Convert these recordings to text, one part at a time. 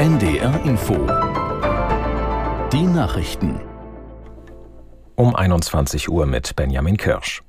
NDR Info. Die Nachrichten. Um 21 Uhr mit Benjamin Kirsch.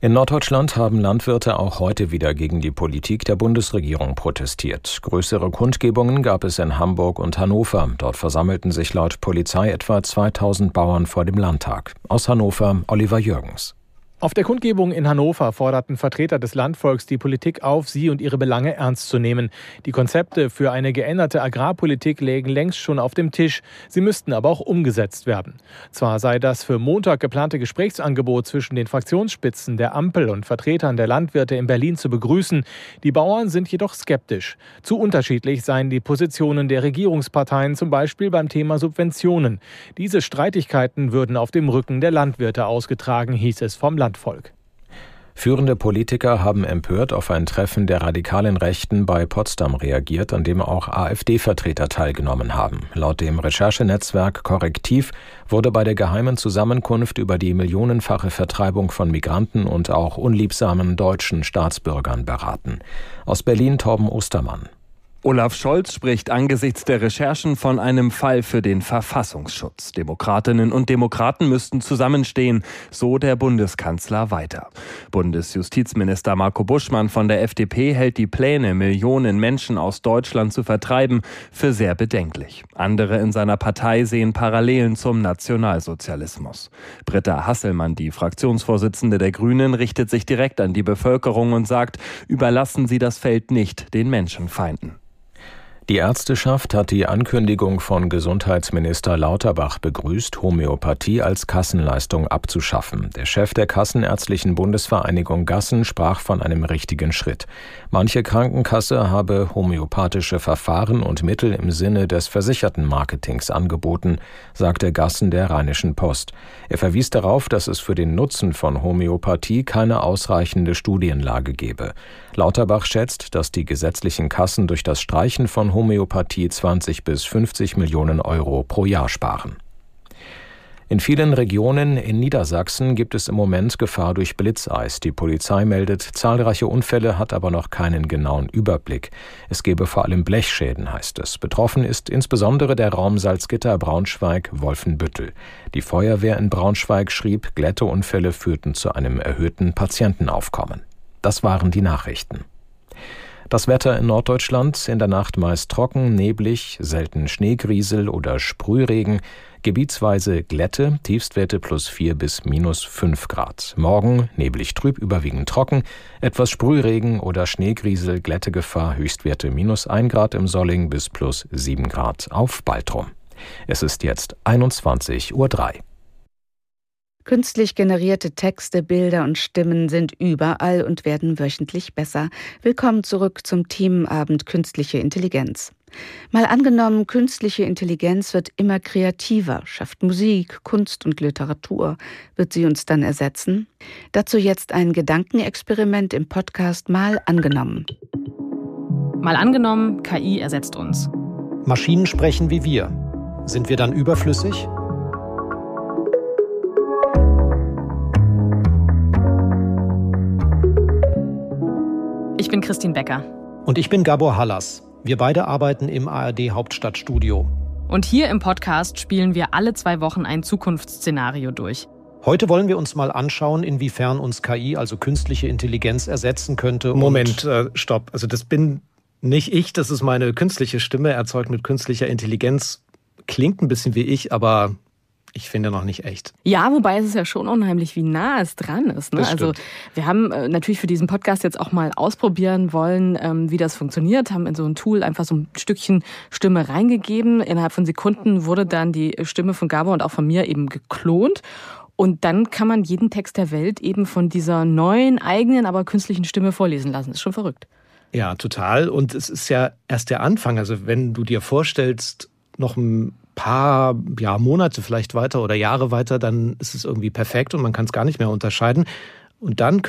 In Norddeutschland haben Landwirte auch heute wieder gegen die Politik der Bundesregierung protestiert. Größere Kundgebungen gab es in Hamburg und Hannover. Dort versammelten sich laut Polizei etwa 2000 Bauern vor dem Landtag. Aus Hannover Oliver Jürgens. Auf der Kundgebung in Hannover forderten Vertreter des Landvolks die Politik auf, sie und ihre Belange ernst zu nehmen. Die Konzepte für eine geänderte Agrarpolitik lägen längst schon auf dem Tisch. Sie müssten aber auch umgesetzt werden. Zwar sei das für Montag geplante Gesprächsangebot zwischen den Fraktionsspitzen der Ampel und Vertretern der Landwirte in Berlin zu begrüßen. Die Bauern sind jedoch skeptisch. Zu unterschiedlich seien die Positionen der Regierungsparteien, zum Beispiel beim Thema Subventionen. Diese Streitigkeiten würden auf dem Rücken der Landwirte ausgetragen, hieß es vom Land. Landvolk. Führende Politiker haben empört auf ein Treffen der radikalen Rechten bei Potsdam reagiert, an dem auch AfD-Vertreter teilgenommen haben. Laut dem Recherchenetzwerk Korrektiv wurde bei der geheimen Zusammenkunft über die millionenfache Vertreibung von Migranten und auch unliebsamen deutschen Staatsbürgern beraten. Aus Berlin Torben Ostermann. Olaf Scholz spricht angesichts der Recherchen von einem Fall für den Verfassungsschutz. Demokratinnen und Demokraten müssten zusammenstehen, so der Bundeskanzler weiter. Bundesjustizminister Marco Buschmann von der FDP hält die Pläne, Millionen Menschen aus Deutschland zu vertreiben, für sehr bedenklich. Andere in seiner Partei sehen Parallelen zum Nationalsozialismus. Britta Hasselmann, die Fraktionsvorsitzende der Grünen, richtet sich direkt an die Bevölkerung und sagt, überlassen Sie das Feld nicht den Menschenfeinden. Die Ärzteschaft hat die Ankündigung von Gesundheitsminister Lauterbach begrüßt, Homöopathie als Kassenleistung abzuschaffen. Der Chef der Kassenärztlichen Bundesvereinigung Gassen sprach von einem richtigen Schritt. Manche Krankenkasse habe homöopathische Verfahren und Mittel im Sinne des versicherten Marketings angeboten, sagte Gassen der Rheinischen Post. Er verwies darauf, dass es für den Nutzen von Homöopathie keine ausreichende Studienlage gebe. Lauterbach schätzt, dass die gesetzlichen Kassen durch das Streichen von Homöopathie 20 bis 50 Millionen Euro pro Jahr sparen. In vielen Regionen in Niedersachsen gibt es im Moment Gefahr durch Blitzeis. Die Polizei meldet zahlreiche Unfälle, hat aber noch keinen genauen Überblick. Es gebe vor allem Blechschäden, heißt es. Betroffen ist insbesondere der Raum Salzgitter, Braunschweig, Wolfenbüttel. Die Feuerwehr in Braunschweig schrieb, Glätteunfälle führten zu einem erhöhten Patientenaufkommen. Das waren die Nachrichten. Das Wetter in Norddeutschland in der Nacht meist trocken, neblig, selten Schneegriesel oder Sprühregen, gebietsweise Glätte, Tiefstwerte plus 4 bis minus 5 Grad. Morgen neblig trüb, überwiegend trocken, etwas Sprühregen oder Schneegriesel, Glättegefahr, Höchstwerte minus 1 Grad im Solling bis plus 7 Grad auf Baltrum. Es ist jetzt 21.03 Uhr. Künstlich generierte Texte, Bilder und Stimmen sind überall und werden wöchentlich besser. Willkommen zurück zum Themenabend Künstliche Intelligenz. Mal angenommen, künstliche Intelligenz wird immer kreativer, schafft Musik, Kunst und Literatur. Wird sie uns dann ersetzen? Dazu jetzt ein Gedankenexperiment im Podcast Mal angenommen. Mal angenommen, KI ersetzt uns. Maschinen sprechen wie wir. Sind wir dann überflüssig? Ich bin Christine Becker. Und ich bin Gabor Hallas. Wir beide arbeiten im ARD Hauptstadtstudio. Und hier im Podcast spielen wir alle zwei Wochen ein Zukunftsszenario durch. Heute wollen wir uns mal anschauen, inwiefern uns KI, also künstliche Intelligenz, ersetzen könnte. Moment, äh, stopp. Also das bin nicht ich, das ist meine künstliche Stimme, erzeugt mit künstlicher Intelligenz. Klingt ein bisschen wie ich, aber ich finde noch nicht echt. Ja, wobei es ist ja schon unheimlich, wie nah es dran ist. Ne? Also wir haben äh, natürlich für diesen Podcast jetzt auch mal ausprobieren wollen, ähm, wie das funktioniert, haben in so ein Tool einfach so ein Stückchen Stimme reingegeben. Innerhalb von Sekunden wurde dann die Stimme von Gabor und auch von mir eben geklont. Und dann kann man jeden Text der Welt eben von dieser neuen, eigenen, aber künstlichen Stimme vorlesen lassen. Ist schon verrückt. Ja, total. Und es ist ja erst der Anfang. Also wenn du dir vorstellst, noch ein paar ja, Monate vielleicht weiter oder Jahre weiter, dann ist es irgendwie perfekt und man kann es gar nicht mehr unterscheiden. Und dann